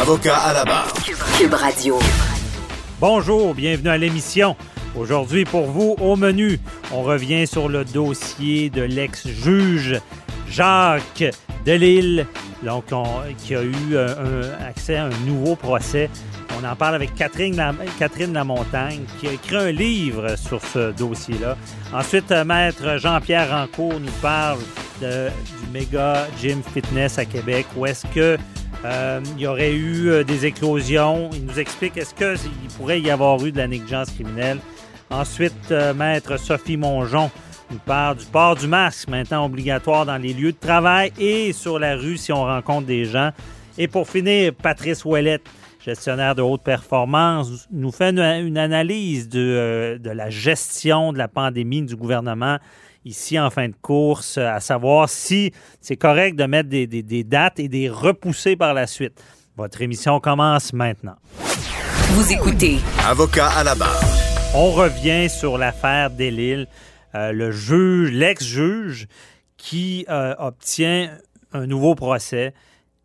Avocat à la barre. Cube Radio. Bonjour, bienvenue à l'émission. Aujourd'hui, pour vous, au menu, on revient sur le dossier de l'ex-juge Jacques Delille, donc qui a eu un, accès à un nouveau procès. On en parle avec Catherine, Catherine Lamontagne, qui a écrit un livre sur ce dossier-là. Ensuite, euh, Maître Jean-Pierre Rancourt nous parle du méga gym fitness à Québec, où est-ce que euh, il y aurait eu euh, des éclosions. Il nous explique est-ce qu'il pourrait y avoir eu de la négligence criminelle? Ensuite, euh, Maître Sophie Mongeon nous parle du port du masque, maintenant obligatoire dans les lieux de travail et sur la rue si on rencontre des gens. Et pour finir, Patrice Ouellette, gestionnaire de haute performance, nous fait une, analyse de, de la gestion de la pandémie du gouvernement ici en fin de course, à savoir si c'est correct de mettre des, dates et des repousser par la suite. Votre émission commence maintenant. Vous écoutez. Avocat à la barre. On revient sur l'affaire Delille, euh, le juge, l'ex-juge qui euh, obtient un nouveau procès,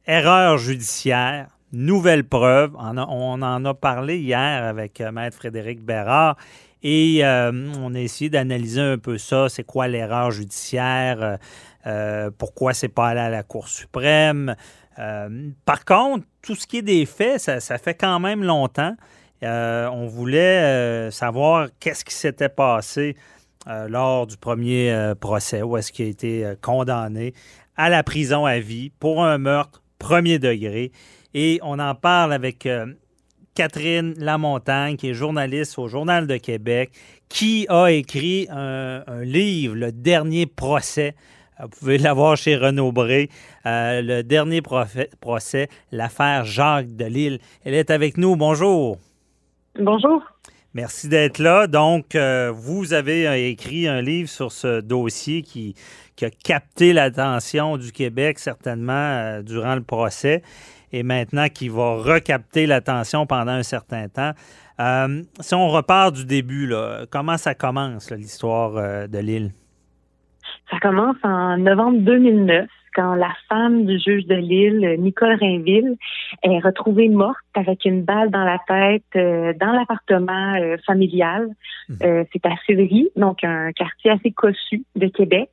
erreur judiciaire, nouvelle preuve. On, on en a parlé hier avec euh, Maître Frédéric Bérard. Et euh, on a essayé d'analyser un peu ça. C'est quoi l'erreur judiciaire? Euh, euh, pourquoi c'est pas allé à la Cour suprême? par contre, tout ce qui est des faits, ça, fait quand même longtemps. on voulait savoir qu'est-ce qui s'était passé lors du premier procès, où est-ce qu'il a été condamné à la prison à vie pour un meurtre premier degré. Et on en parle avec Catherine Lamontagne, qui est journaliste au Journal de Québec, qui a écrit un, livre, Le dernier procès. Vous pouvez l'avoir chez Renaud Bré. Euh, le dernier procès, l'affaire Jacques Delille. Elle est avec nous. Bonjour. Bonjour. Merci d'être là. Donc, euh, vous avez euh, écrit un livre sur ce dossier qui, a capté l'attention du Québec, certainement, durant le procès et maintenant qui va recapter l'attention pendant un certain temps. Euh, si on repart du début, comment ça commence, l'histoire euh, de l'île? Ça commence en novembre 2009 quand la femme du juge de Lille, Nicole Rainville, est retrouvée morte avec une balle dans la tête euh, dans l'appartement euh, familial. Mhm. Euh, c'est à Sillery, donc un quartier assez cossu de Québec.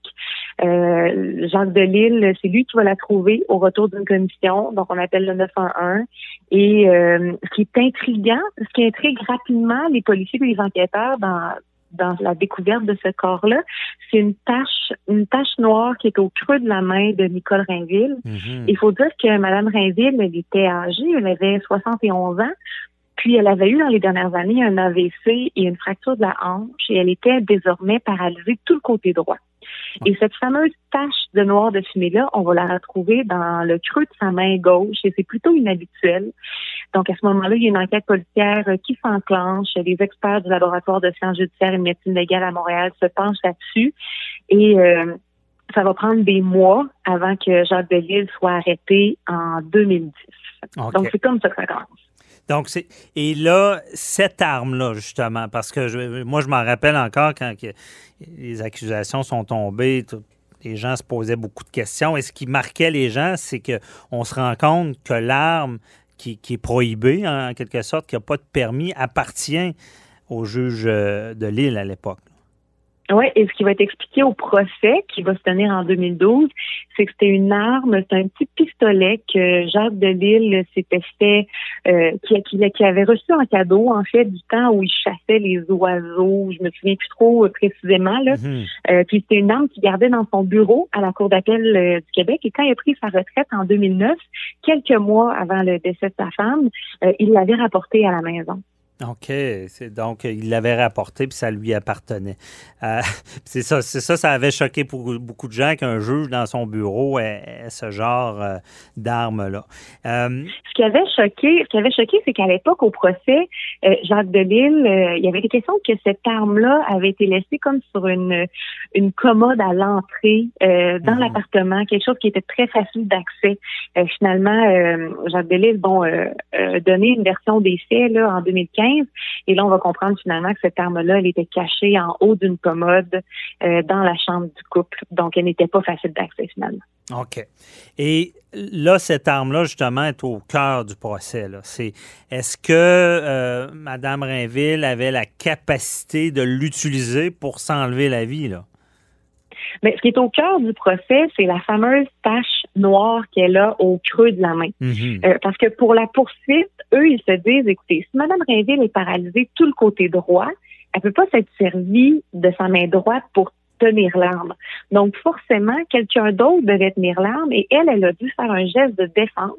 Jacques de Lille, c'est lui qui va la trouver au retour d'une commission, donc on appelle le 911. Et ce qui est intriguant, ce qui intrigue rapidement les policiers et les enquêteurs dans dans la découverte de ce corps-là, c'est une tache, une tache noire qui est au creux de la main de Nicole Rainville. Mhm. Il faut dire que Madame Rainville, elle était âgée, elle avait 71 ans, puis elle avait eu dans les dernières années un AVC et une fracture de la hanche et elle était désormais paralysée tout le côté droit. Et cette fameuse tache de noir de fumée-là, on va la retrouver dans le creux de sa main gauche et c'est plutôt inhabituel. Donc, à ce moment-là, il y a une enquête policière qui s'enclenche. Les experts du laboratoire de sciences judiciaires et de médecine légale à Montréal se penchent là-dessus et euh, ça va prendre des mois avant que Jacques Delisle soit arrêté en 2010. Donc, c'est comme ça que ça commence. Donc, c'est. Et là, cette arme-là, justement, parce que moi, je m'en rappelle encore quand les accusations sont tombées, les gens se posaient beaucoup de questions. Et ce qui marquait les gens, c'est qu'on se rend compte que l'arme qui, est prohibée, en quelque sorte, qui n'a pas de permis, appartient au juge euh, de l'île à l'époque. Oui, et ce qui va être expliqué au procès qui va se tenir en 2012, c'est que c'était une arme, c'est un petit pistolet que Jacques Delisle s'était fait, euh, qui, qui, avait reçu en cadeau, en fait, du temps où il chassait les oiseaux. Je me souviens plus trop euh, précisément. Là. Mhm. Euh, puis c'était une arme qu'il gardait dans son bureau à la Cour d'appel euh, du Québec. Et quand il a pris sa retraite en 2009, quelques mois avant le décès de sa femme, il l'avait rapporté à la maison. OK. Donc il l'avait rapporté puis ça lui appartenait. Euh, c'est ça, c'est ça, ça avait choqué pour beaucoup de gens qu'un juge dans son bureau ait, ce genre euh, d'arme-là. Euh, ce qui avait choqué, ce qui avait choqué, c'est qu'à l'époque, au procès, Jacques Delisle, il y avait des questions que cette arme-là avait été laissée comme sur une, une commode à l'entrée dans mhm. l'appartement, quelque chose qui était très facile d'accès. finalement, Jacques Delisle, bon, donné une version des faits là, en 2015 et là, on va comprendre finalement que cette arme-là, elle était cachée en haut d'une commode euh, dans la chambre du couple. Donc, elle n'était pas facile d'accès finalement. OK. Et là, cette arme-là, justement, est au cœur du procès. C'est est-ce que euh, Mme Rainville avait la capacité de l'utiliser pour s'enlever la vie, là? Mais ce qui est au cœur du procès, c'est la fameuse tache noire qu'elle a au creux de la main. Mhm. Euh, parce que pour la poursuite, eux, ils se disent, écoutez, si Mme Rainville est paralysée tout le côté droit, elle peut pas s'être servie de sa main droite pour tenir l'arme. Donc, forcément, quelqu'un d'autre devait tenir l'arme et elle, elle a dû faire un geste de défense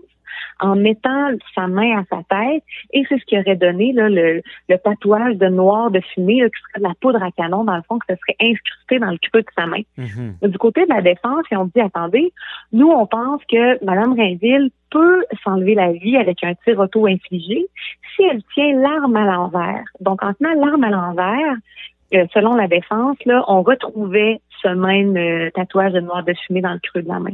en mettant sa main à sa tête et c'est ce qui aurait donné là, le, le tatouage de noir de fumée là, qui serait de la poudre à canon dans le fond que ce serait incrusté dans le creux de sa main. Mhm. Du côté de la défense, on dit attendez, nous on pense que Mme Rainville peut s'enlever la vie avec un tir auto-infligé si elle tient l'arme à l'envers. Donc en tenant l'arme à l'envers, euh, selon la défense, là, on retrouvait ce même euh, tatouage de noir de fumée dans le creux de la main.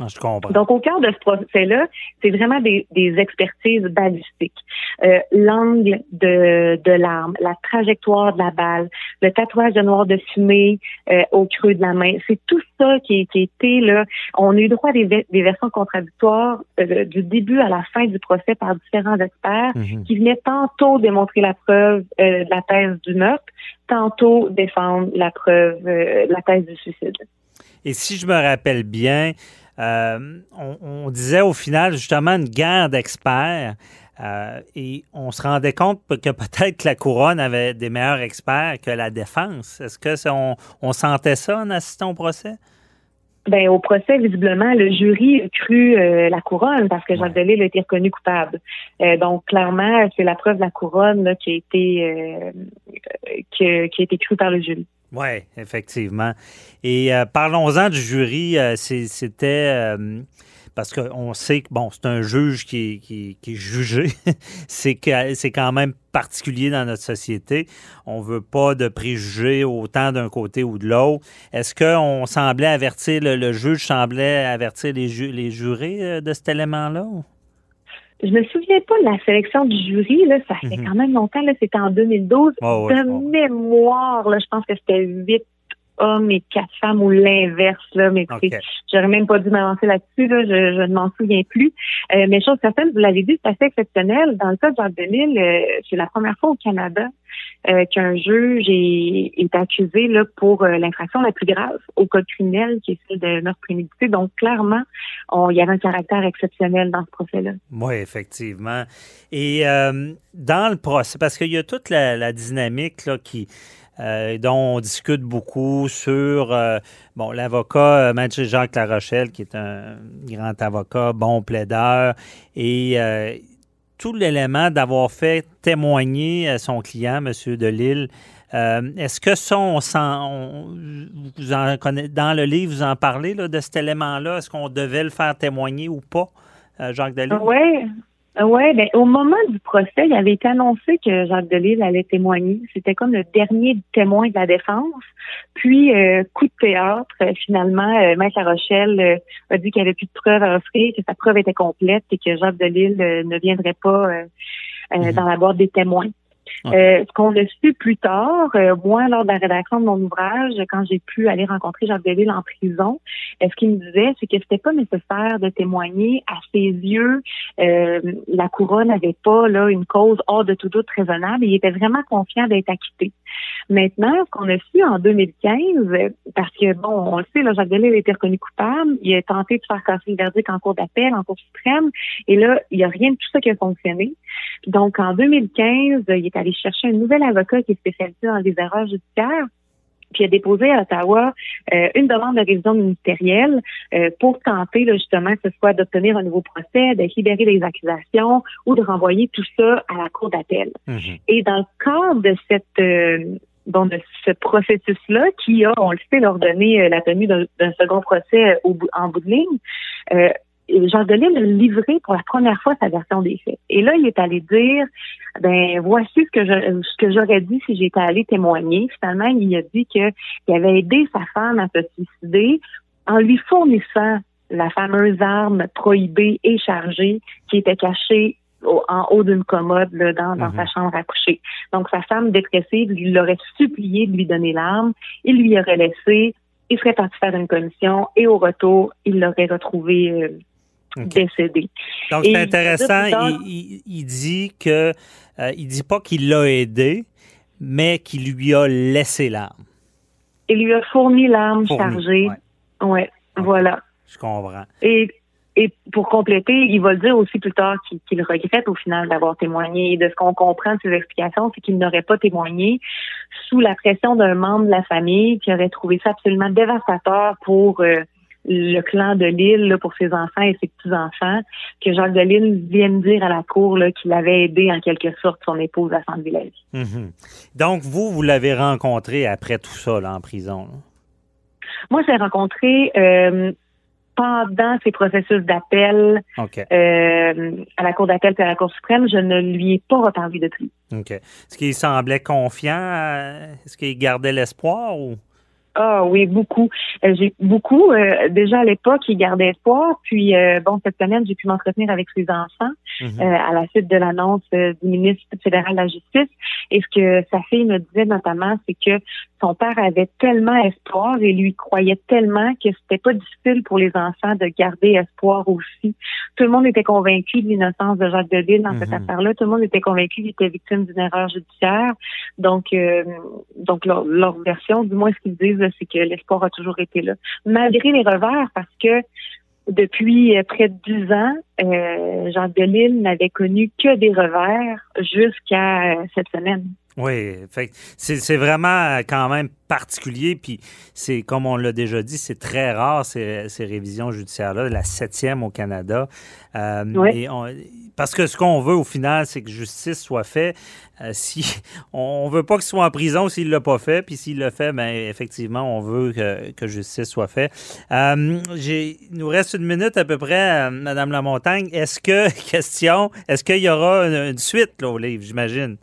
Ah, je comprends. Donc, au cœur de ce procès-là, c'est vraiment des, des, expertises balistiques. Euh, L'angle de, de l'arme, la trajectoire de la balle, le tatouage de noir de fumée euh, au creux de la main, c'est tout ça qui, qui était là. On a eu droit à des, des versions contradictoires euh, du début à la fin du procès par différents experts Mhm. qui venaient tantôt démontrer la preuve de la thèse du meurtre, tantôt défendre la preuve, la thèse du suicide. Et si je me rappelle bien, euh, on, disait au final justement une guerre d'experts. Euh, et on se rendait compte que peut-être que la couronne avait des meilleurs experts que la défense. Est-ce que on, on, sentait ça en assistant au procès? Ben, au procès, visiblement, le jury a cru euh, la couronne parce que Jacques Delisle a été reconnu coupable. Euh, donc, clairement, c'est la preuve de la couronne là, qui a été euh, qui, qui, a été crue par le jury. Oui, effectivement. Et euh, parlons-en du jury. Euh, C'était euh, parce qu'on sait que bon, c'est un juge qui est, qui, qui est jugé. c'est que c'est quand même particulier dans notre société. On veut pas de préjugés autant d'un côté ou de l'autre. Est-ce qu'on semblait avertir le, le, juge semblait avertir les, ju les jurés de cet élément-là? Je me souviens pas de la sélection du jury, là, ça fait Mhm. quand même longtemps, là, c'était en 2012. Oh, ouais, de mémoire, là, je pense que c'était huit hommes et quatre femmes ou l'inverse, là, mais écoutez, OK. j'aurais même pas dû m'avancer là-dessus, là, je, je ne m'en souviens plus. Euh, mais chose certaine, vous l'avez dit, c'est assez exceptionnel. Dans le cas de Jacques Delisle, euh, c'est la première fois au Canada euh, qu'un juge est, est accusé là, pour euh, l'infraction la plus grave au code criminel, qui est celle de meurtre prémédité. Donc, clairement, on- il y avait un caractère exceptionnel dans ce procès-là. Oui, effectivement. Et euh, dans le procès, parce qu'il y a toute la, la dynamique là, qui, euh, dont on discute beaucoup sur euh, bon l'avocat euh, Maître Jacques Larochelle, qui est un grand avocat, bon plaideur, et tout l'élément d'avoir fait témoigner son client, M. Delille. Est-ce que ça, on vous en connaissez, dans le livre, vous en parlez là, de cet élément-là? Est-ce qu'on devait le faire témoigner ou pas, Jacques Delille? Ouais. Ouais, ben au moment du procès, il avait été annoncé que Jacques Delisle allait témoigner. C'était comme le dernier témoin de la défense. Puis, euh, coup de théâtre, euh, finalement, euh, Maître La Rochelle euh, a dit qu'il n'y avait plus de preuves à offrir, que sa preuve était complète et que Jacques Delisle euh, ne viendrait pas euh, euh, Mhm. dans la boîte des témoins. Euh, ce qu'on a su plus tard, euh, moi, lors de la rédaction de mon ouvrage, quand j'ai pu aller rencontrer Jacques Delisle en prison, euh, ce qu'il me disait, c'est que c'était pas nécessaire de témoigner à ses yeux. la couronne n'avait pas là une cause hors de tout doute raisonnable. Il était vraiment confiant d'être acquitté. Maintenant, ce qu'on a su en 2015, parce que bon, on le sait, là, Jacques Delisle a été reconnu coupable. Il a tenté de faire casser le verdict en cour d'appel, en cour suprême, et là, il n'y a rien de tout ça qui a fonctionné. Donc, en 2015, il est allé chercher un nouvel avocat qui est spécialisé dans les erreurs judiciaires puis a déposé à Ottawa euh, une demande de révision ministérielle euh, pour tenter justement que ce soit d'obtenir un nouveau procès, de libérer les accusations ou de renvoyer tout ça à la cour d'appel. Mm-hmm. Et dans le cadre de cette euh, bon, de ce processus-là, qui a, on le sait, ordonné la tenue d'un second procès au, en bout de ligne, Jean Delisle a livré pour la première fois sa version des faits. Et là, il est allé dire, ben voici ce que je, ce que j'aurais dit si j'étais allé témoigner. Finalement, il a dit qu'il avait aidé sa femme à se suicider en lui fournissant la fameuse arme prohibée et chargée qui était cachée en haut d'une commode là, dans, dans sa mhm. chambre à coucher. Donc sa femme dépressive lui l'aurait supplié de lui donner l'arme. Il lui aurait laissé. Il serait parti faire une commission et au retour, il l'aurait retrouvé euh, décédé. Donc, c'est intéressant. il, dit que euh, il dit pas qu'il l'a aidé, mais qu'il lui a laissé l'arme. Il lui a fourni l'arme chargée. Oui, ouais, voilà. Je comprends. Et, et pour compléter, il va le dire aussi plus tard qu'il regrette au final d'avoir témoigné. de ce qu'on comprend de ses explications, c'est qu'il n'aurait pas témoigné sous la pression d'un membre de la famille qui aurait trouvé ça absolument dévastateur pour euh, le clan de Lille pour ses enfants et ses petits-enfants, que Jacques de Lille vienne dire à la cour qu'il avait aidé en quelque sorte son épouse à s'enlever la vie. Donc, vous, vous l'avez rencontré après tout ça là, en prison? Moi, je l'ai rencontré euh, pendant ses processus d'appel euh, à la Cour d'appel et à la Cour suprême. Je ne lui ai pas retendu de. OK. Est-ce qu'il semblait confiant? Est-ce qu'il gardait l'espoir ou? Ah oui, beaucoup. Euh, j'ai beaucoup. Euh, déjà à l'époque, il gardait espoir. Puis euh, bon, cette semaine, j'ai pu m'entretenir avec ses enfants mhm. à la suite de l'annonce du ministre fédéral de la Justice. Et ce que sa fille me disait notamment, c'est que son père avait tellement espoir et lui croyait tellement que c'était pas difficile pour les enfants de garder espoir aussi. Tout le monde était convaincu de l'innocence de Jacques Deville dans cette mhm. affaire-là. Tout le monde était convaincu qu'il était victime d'une erreur judiciaire. Donc, donc leur, leur version, du moins ce qu'ils disent c'est que l'espoir a toujours été là. Malgré les revers, parce que depuis euh, près de dix ans, euh, Jean Delisle n'avait connu que des revers jusqu'à euh, cette semaine. Oui, c'est vraiment quand même particulier, puis c'est comme on l'a déjà dit, c'est très rare ces, révisions judiciaires-là, la septième au Canada. Euh, parce que ce qu'on veut au final, c'est que justice soit faite. Euh, si on veut pas qu'il soit en prison s'il l'a pas fait, puis s'il l'a fait, ben effectivement, on veut que, justice soit faite. Euh, il nous reste une minute à peu près, Madame Lamontagne. Est-ce que question, est-ce qu'il y aura une, suite au livre, j'imagine?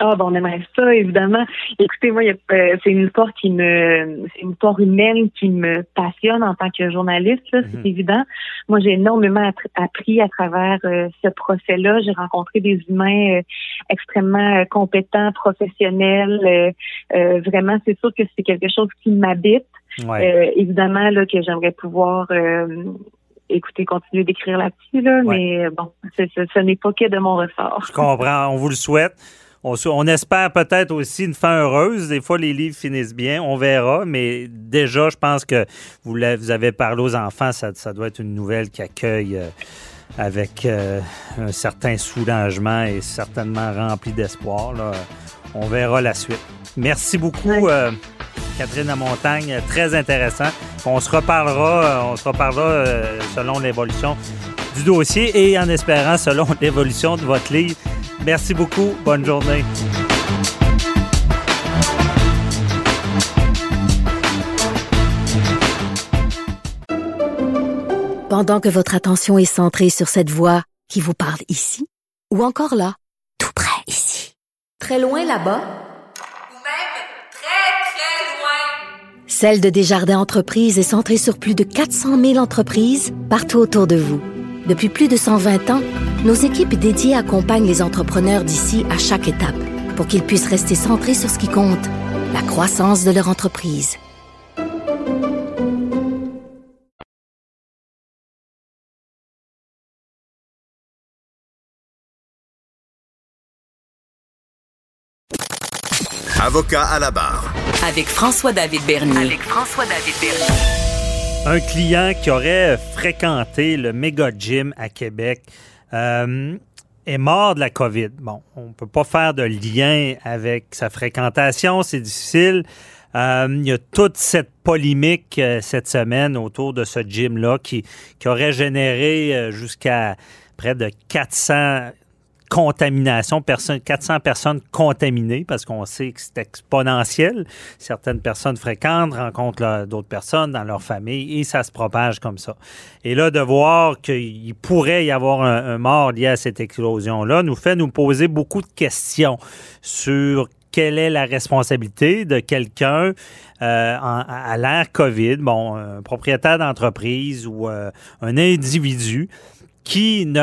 Ah, bon, on aimerait ça, évidemment. Écoutez, moi, euh, c'est une histoire qui me, c'est une histoire humaine qui me passionne en tant que journaliste, c'est mhm. évident. Moi, j'ai énormément appris à travers euh, ce procès-là. J'ai rencontré des humains euh, extrêmement compétents, professionnels. vraiment, c'est sûr que c'est quelque chose qui m'habite. évidemment, là, que j'aimerais pouvoir écoutez, continuer d'écrire là-dessus, là, mais bon, ce n'est pas que de mon ressort. Je comprends, on vous le souhaite. On, espère peut-être aussi une fin heureuse. Des fois, les livres finissent bien, on verra. Mais déjà, je pense que vous, vous avez parlé aux enfants, ça, doit être une nouvelle qui accueille euh, avec euh, un certain soulagement et certainement rempli d'espoir. On verra la suite. Merci beaucoup, euh, Catherine Montagne. Très intéressant. On se reparlera, on se reparlera selon l'évolution du dossier et en espérant selon l'évolution de votre livre. Merci beaucoup. Bonne journée. Pendant que votre attention est centrée sur cette voix qui vous parle ici, ou encore là, tout près ici, très loin là-bas, ou même très, très loin, Celle de Desjardins Entreprises est centrée sur plus de 400 000 entreprises partout autour de vous. Depuis plus de 120 ans, nos équipes dédiées accompagnent les entrepreneurs d'ici à chaque étape pour qu'ils puissent rester centrés sur ce qui compte, la croissance de leur entreprise. Avocat à la barre. Avec François-David Bernier. Avec François-David Bernier. Un client qui aurait fréquenté le méga gym à Québec euh, est mort de la COVID. Bon, on ne peut pas faire de lien avec sa fréquentation, c'est difficile. Euh, il y a toute cette polémique euh, cette semaine autour de ce gym-là qui, qui aurait généré jusqu'à près de 400 contaminations, personnes, 400 personnes contaminées, parce qu'on sait que c'est exponentiel. Certaines personnes fréquentent, rencontrent d'autres personnes dans leur famille et ça se propage comme ça. Et là, de voir qu'il pourrait y avoir un, mort lié à cette explosion-là nous fait nous poser beaucoup de questions sur quelle est la responsabilité de quelqu'un euh, à l'ère COVID, bon, un propriétaire d'entreprise ou euh, un individu qui ne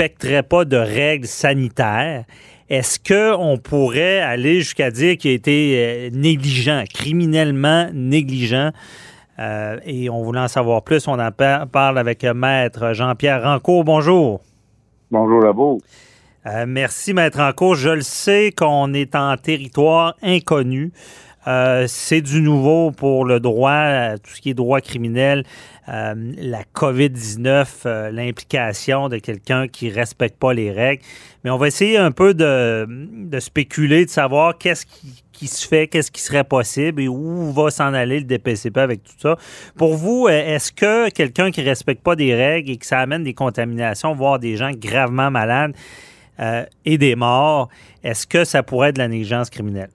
respecterait pas de règles sanitaires. Est-ce qu'on pourrait aller jusqu'à dire qu'il a été euh, négligent, criminellement négligent? Euh, et on voulait en savoir plus. On en par- parle avec euh, Maître Jean-Pierre Rancourt. Bonjour. Bonjour à vous. Euh, merci, Maître Rancourt. Je le sais qu'on est en territoire inconnu. Euh, c'est du nouveau pour le droit, tout ce qui est droit criminel, euh, la COVID-19, euh, l'implication de quelqu'un qui respecte pas les règles. Mais on va essayer un peu de, spéculer, de savoir qu'est-ce qui, se fait, qu'est-ce qui serait possible et où va s'en aller le DPCP avec tout ça. Pour vous, est-ce que quelqu'un qui respecte pas des règles et que ça amène des contaminations, voire des gens gravement malades et des morts, est-ce que ça pourrait être de la négligence criminelle?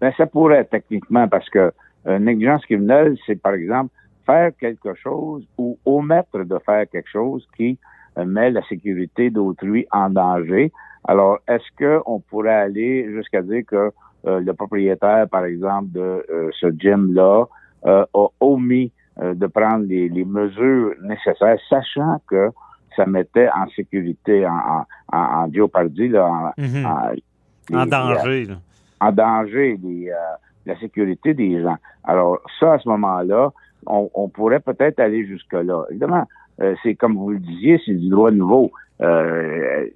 Ben, ça pourrait techniquement parce que euh, négligence criminelle, c'est par exemple faire quelque chose ou omettre de faire quelque chose qui euh, met la sécurité d'autrui en danger. Alors, est-ce que on pourrait aller jusqu'à dire que euh, le propriétaire, par exemple, de euh, ce gym-là a omis de prendre les, les mesures nécessaires, sachant que ça mettait en sécurité, en, en, en, en là, en, Mhm. en- danger. là. En danger les, euh, la sécurité des gens. Alors ça, à ce moment-là, on, pourrait peut-être aller jusque-là. Évidemment, euh, c'est comme vous le disiez, c'est du droit nouveau. Euh,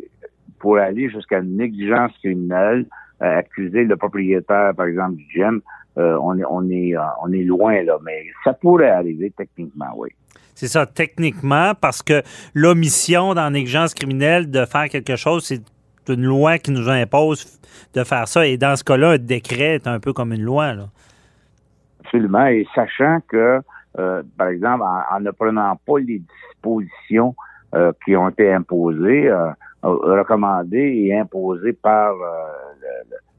pour aller jusqu'à une négligence criminelle, euh, accuser le propriétaire, par exemple, du gym, on est loin là, mais ça pourrait arriver techniquement, oui. C'est ça, techniquement, parce que l'omission dans la négligence criminelle de faire quelque chose, c'est une loi qui nous impose de faire ça. Et dans ce cas-là, un décret est un peu comme une loi. Là. Absolument. Et sachant que, euh, par exemple, en, en ne prenant pas les dispositions euh, qui ont été imposées, euh, recommandées et imposées par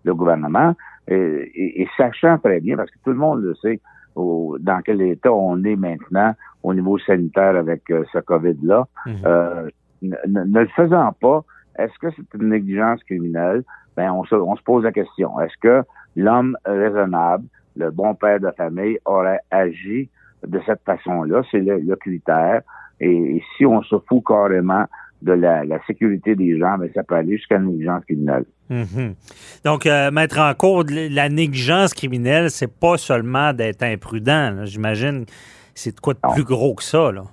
le, gouvernement, et, et- et sachant très bien, parce que tout le monde le sait, au- dans quel état on est maintenant au niveau sanitaire avec ce COVID-là, Mhm. ne le faisant pas, est-ce que c'est une négligence criminelle? Ben, on se, on se pose la question. Est-ce que l'homme raisonnable, le bon père de famille, aurait agi de cette façon-là? C'est le, le critère. Et, et si on se fout carrément de la, la sécurité des gens, ben, ça peut aller jusqu'à une négligence criminelle. Mhm. Donc, euh, mettre en cours la négligence criminelle, c'est pas seulement d'être imprudent. J'imagine c'est de quoi de Non. plus gros que ça. Là.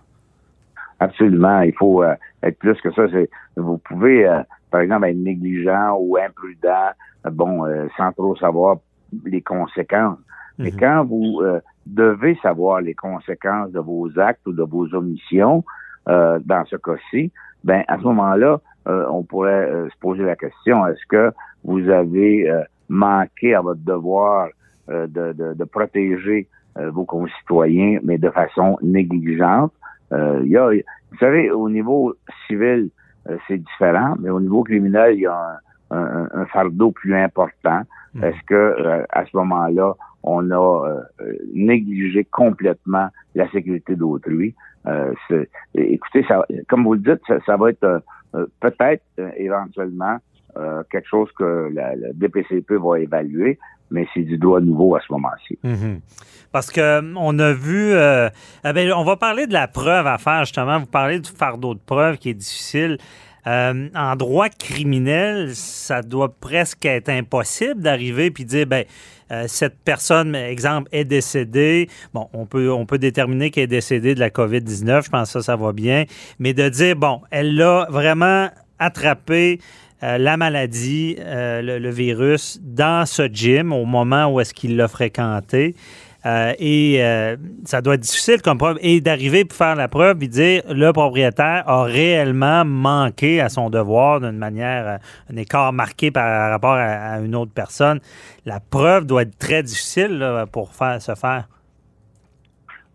Absolument. Il faut euh, être plus que ça. C'est, vous pouvez, euh, par exemple, être négligent ou imprudent, bon, euh, sans trop savoir les conséquences. Mais Mhm. quand vous euh, devez savoir les conséquences de vos actes ou de vos omissions, euh, dans ce cas-ci, ben à ce moment-là, euh, on pourrait se poser la question est-ce que vous avez euh, manqué à votre devoir euh, de, de, de protéger euh, vos concitoyens, mais de façon négligente? Y a, vous savez, au niveau civil, euh, c'est différent, mais au niveau criminel, il y a un, un- un fardeau plus important. Mhm. Est-ce que euh, à ce moment-là, on a euh, euh, négligé complètement la sécurité d'autrui? Euh, écoutez, ça, comme vous le dites, ça, ça va être euh, euh, peut-être euh, éventuellement euh, quelque chose que la, la DPCP va évaluer, mais c'est du droit nouveau à ce moment-ci. Mhm. Parce que on a vu, euh, eh ben, on va parler de la preuve à faire justement. Vous parlez du fardeau de preuve qui est difficile. Euh, en droit criminel, ça doit presque être impossible d'arriver puis dire, ben, euh, cette personne, exemple, est décédée. Bon, on peut, on peut déterminer qu'elle est décédée de la COVID-19. Je pense que ça, ça va bien. Mais de dire, bon, elle l'a vraiment attrapé euh, la maladie, le, le, virus, dans ce gym au moment où est-ce qu'il l'a fréquenté. Euh, et euh, ça doit être difficile comme preuve. Et d'arriver pour faire la preuve et dire le propriétaire a réellement manqué à son devoir d'une manière, euh, un écart marqué par rapport à, une autre personne. La preuve doit être très difficile pour faire, se faire.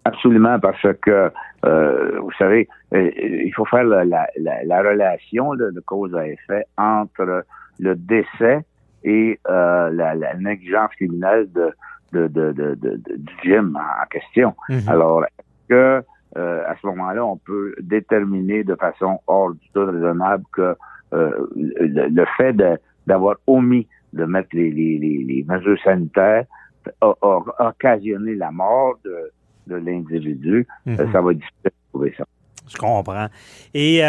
Absolument, parce que, vous savez, il faut faire la, relation de cause à effet entre le décès et la, négligence criminelle de, de, de, de, du gym en question. Mhm. Alors, est-ce que euh, à ce moment-là, on peut déterminer de façon hors du tout raisonnable que euh, le, fait d'avoir omis de mettre les, les, les, mesures sanitaires a, occasionné la mort de, de l'individu, mhm. euh, ça va être difficile de trouver ça. Je comprends. Et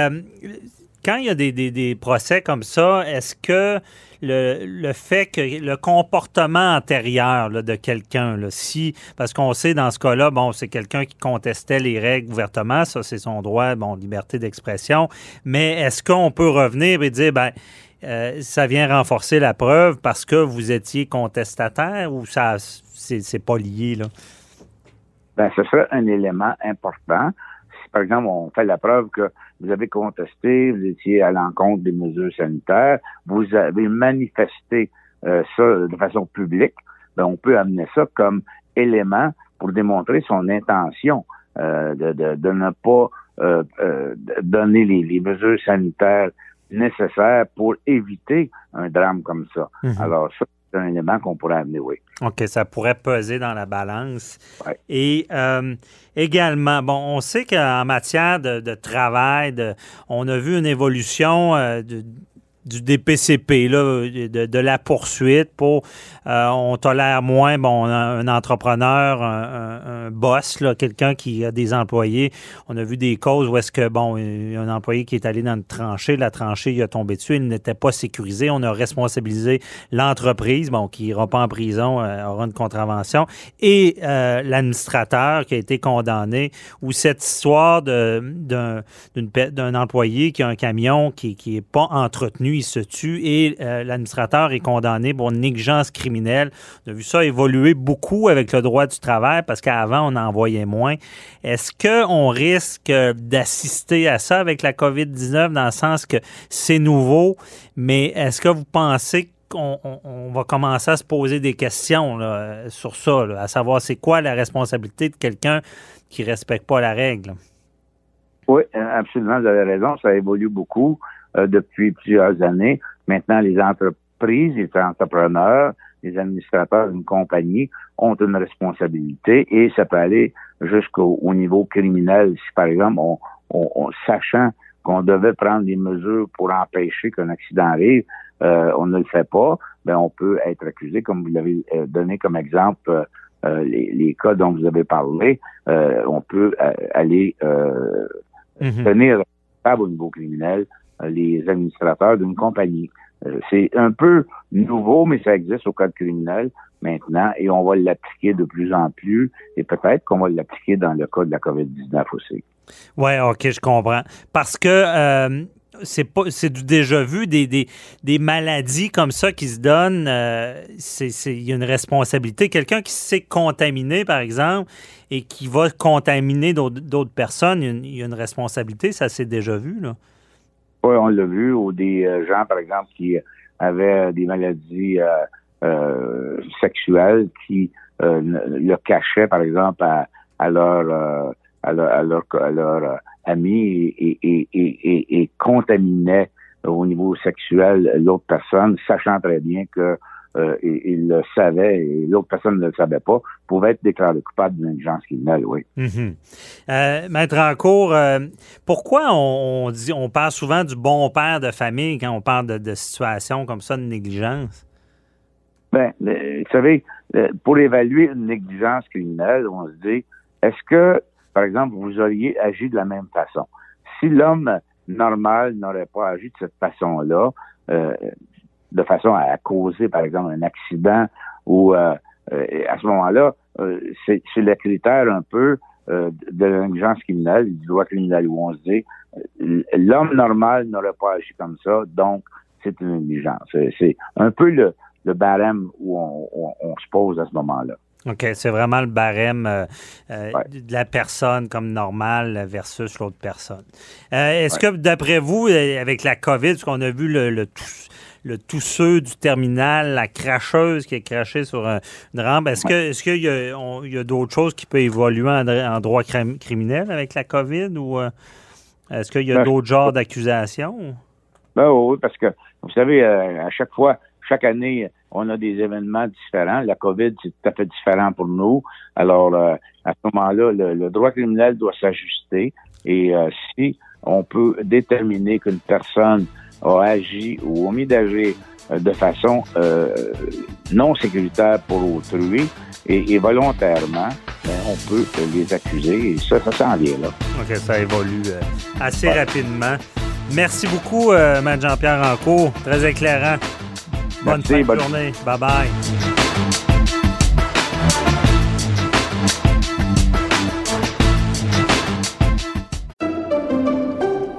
quand il y a des, des procès comme ça, est-ce que le, fait que le comportement antérieur de quelqu'un, si, parce qu'on sait dans ce cas-là, bon, c'est quelqu'un qui contestait les règles ouvertement, ça c'est son droit, bon, liberté d'expression, mais est-ce qu'on peut revenir et dire, ben, euh, ça vient renforcer la preuve parce que vous étiez contestataire ou ça c'est pas lié là? Ben, ce serait un élément important. Si, par exemple, on fait la preuve que vous avez contesté, vous étiez à l'encontre des mesures sanitaires, vous avez manifesté euh, ça de façon publique, ben, on peut amener ça comme élément pour démontrer son intention euh, de, de, ne pas euh, donner les, mesures sanitaires nécessaires pour éviter un drame comme ça. Mm-hmm. Alors ça, c'est un élément qu'on pourrait amener, oui. OK, ça pourrait peser dans la balance. Et euh, également, bon, on sait qu'en matière de, travail, on a vu une évolution euh, de, du DPCP, là, de, la poursuite pour euh, on tolère moins bon un, entrepreneur, un, boss, là, quelqu'un qui a des employés. On a vu des causes où est-ce que bon, un employé qui est allé dans une tranchée, la tranchée il a tombé dessus, il n'était pas sécurisé. On a responsabilisé l'entreprise, bon, qui n'ira pas en prison, euh, aura une contravention, et euh, l'administrateur qui a été condamné, ou cette histoire d'un d'un employé qui a un camion qui n'est pas entretenu il se tue et euh, l'administrateur est condamné pour négligence criminelle. On a vu ça évoluer beaucoup avec le droit du travail parce qu'avant, on en voyait moins. Est-ce qu'on risque d'assister à ça avec la COVID-19 dans le sens que c'est nouveau, mais est-ce que vous pensez qu'on va commencer à se poser des questions sur ça, à savoir c'est quoi la responsabilité de quelqu'un qui ne respecte pas la règle? Oui, absolument, vous avez raison, ça évolue beaucoup. Euh, depuis plusieurs années. Maintenant, les entreprises, les entrepreneurs, les administrateurs d'une compagnie ont une responsabilité et ça peut aller jusqu'au niveau criminel. Si, par exemple, on, on, sachant qu'on devait prendre des mesures pour empêcher qu'un accident arrive, euh, on ne le fait pas, ben on peut être accusé, comme vous l'avez euh, donné comme exemple, les, les, cas dont vous avez parlé, on peut aller mm-hmm. tenir au niveau criminel euh, les administrateurs d'une compagnie. Euh, c'est un peu nouveau, mais ça existe au code criminel maintenant et on va l'appliquer de plus en plus et peut-être qu'on va l'appliquer dans le cas de la COVID-19 aussi. Oui, OK, je comprends. Parce que euh, c'est pas du déjà vu des, des, maladies comme ça qui se donnent c'est il y a une responsabilité quelqu'un qui s'est contaminé par exemple et qui va contaminer d'autres personnes il y, a une, responsabilité ça c'est déjà vu là on l'a vu, ou des euh, gens, par exemple, qui avaient des maladies euh, euh, sexuelles qui le cachaient, par exemple, à, à leur à leur, amis et, et, et, et, contaminaient au niveau sexuel l'autre personne, sachant très bien que euh, il, le savait et l'autre personne ne le savait pas, pouvait être déclaré coupable d'une négligence criminelle, oui. Mm Maître Rancourt, euh, pourquoi on, dit, on parle souvent du bon père de famille quand on parle de, situations comme ça de négligence? Ben, le- vous savez, euh, pour évaluer une négligence criminelle, on se dit, est-ce que, par exemple, vous auriez agi de la même façon? Si l'homme normal n'aurait pas agi de cette façon-là, euh, de façon à causer, par exemple, un accident ou euh, euh, à ce moment-là, euh, c'est le critère un peu de la négligence criminelle, du droit criminel où on se dit l'homme normal n'aurait pas agi comme ça, donc c'est une négligence. C'est- un peu le, le barème où on, on- on se pose à ce moment-là. OK, c'est vraiment le barème euh, euh, Ouais. de la personne comme normale versus l'autre personne. Euh, Est-ce que, d'après vous, avec la COVID, parce qu'on a vu le, le, le tousseux du terminal, la cracheuse qui a craché sur un- une rampe, est-ce que est-ce qu'il y a, on- il y a d'autres choses qui peuvent évoluer en, en droit crim- criminel avec la COVID ou euh, est-ce qu'il y a Ben, d'autres genres d'accusations? Ben oui, parce que vous savez, euh, à chaque fois, chaque année, on a des événements différents. La COVID, c'est tout à fait différent pour nous. Alors, euh, à ce moment-là, le, le droit criminel doit s'ajuster. Et si on peut déterminer qu'une personne a agi ou omis d'agir euh, de façon euh, non sécuritaire pour autrui et, et volontairement, ben, on peut les accuser. Et ça, ça s'en vient là. OK, ça évolue euh, assez rapidement. Merci beaucoup, euh, Maître Jean-Pierre Rancourt. Très éclairant. Bonne Merci, fin de bonne- journée. Bye-bye.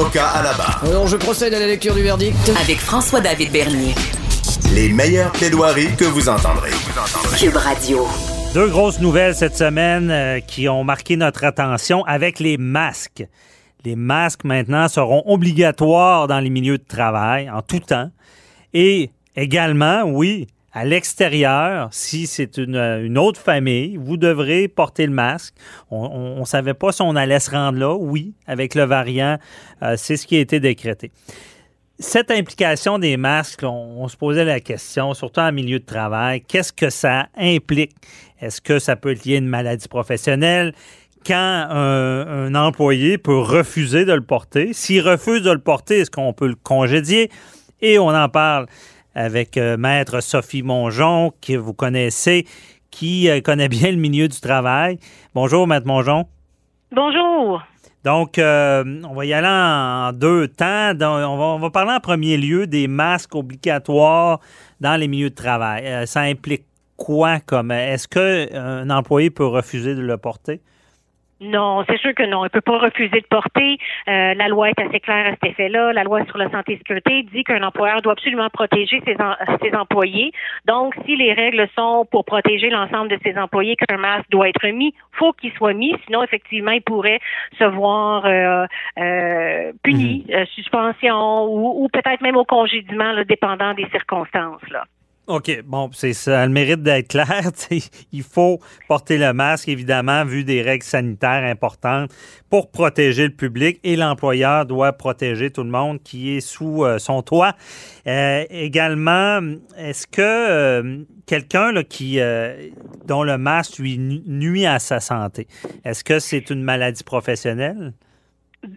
Avocat à la barre. Alors je procède à la lecture du verdict. Avec François-David Bernier. Les meilleures plaidoiries que vous entendrez. Cube Radio. Deux grosses nouvelles cette semaine euh, qui ont marqué notre attention avec les masques. Les masques maintenant seront obligatoires dans les milieux de travail en tout temps. Et également, oui, à l'extérieur, si c'est une, une autre famille, vous devrez porter le masque. On ne savait pas si on allait se rendre là. Oui, avec le variant, euh, c'est ce qui a été décrété. Cette implication des masques, on se posait la question, surtout en milieu de travail, qu'est-ce que ça implique? Est-ce que ça peut être lié à une maladie professionnelle? Quand un, un employé peut refuser de le porter, s'il refuse de le porter, est-ce qu'on peut le congédier? Et on en parle avec euh, Maître Sophie Mongeon, que vous connaissez, qui euh, connaît bien le milieu du travail. Bonjour, Maître Mongeon. Bonjour. Donc, euh, on va y aller en deux temps. Donc, on, va, on va parler en premier lieu des masques obligatoires dans les milieux de travail. Euh, ça implique quoi comme est-ce qu'un employé peut refuser de le porter? Non, c'est sûr que non. Il ne peut pas refuser de porter. Euh, la loi est assez claire à cet effet-là. La loi sur la santé et sécurité dit qu'un employeur doit absolument protéger ses, en- ses employés. Donc, si les règles sont pour protéger l'ensemble de ses employés qu'un masque doit être mis, faut qu'il soit mis. Sinon, effectivement, il pourrait se voir euh, euh, puni, euh, suspension ou, ou peut-être même au congédiement, là, dépendant des circonstances. Là. OK, bon, c'est ça a le mérite d'être clair. Il faut porter le masque, évidemment, vu des règles sanitaires importantes pour protéger le public et l'employeur doit protéger tout le monde qui est sous euh, son toit. Euh, également, est-ce que euh, quelqu'un qui dont le masque lui nu- nuit à sa santé, est-ce que c'est une maladie professionnelle?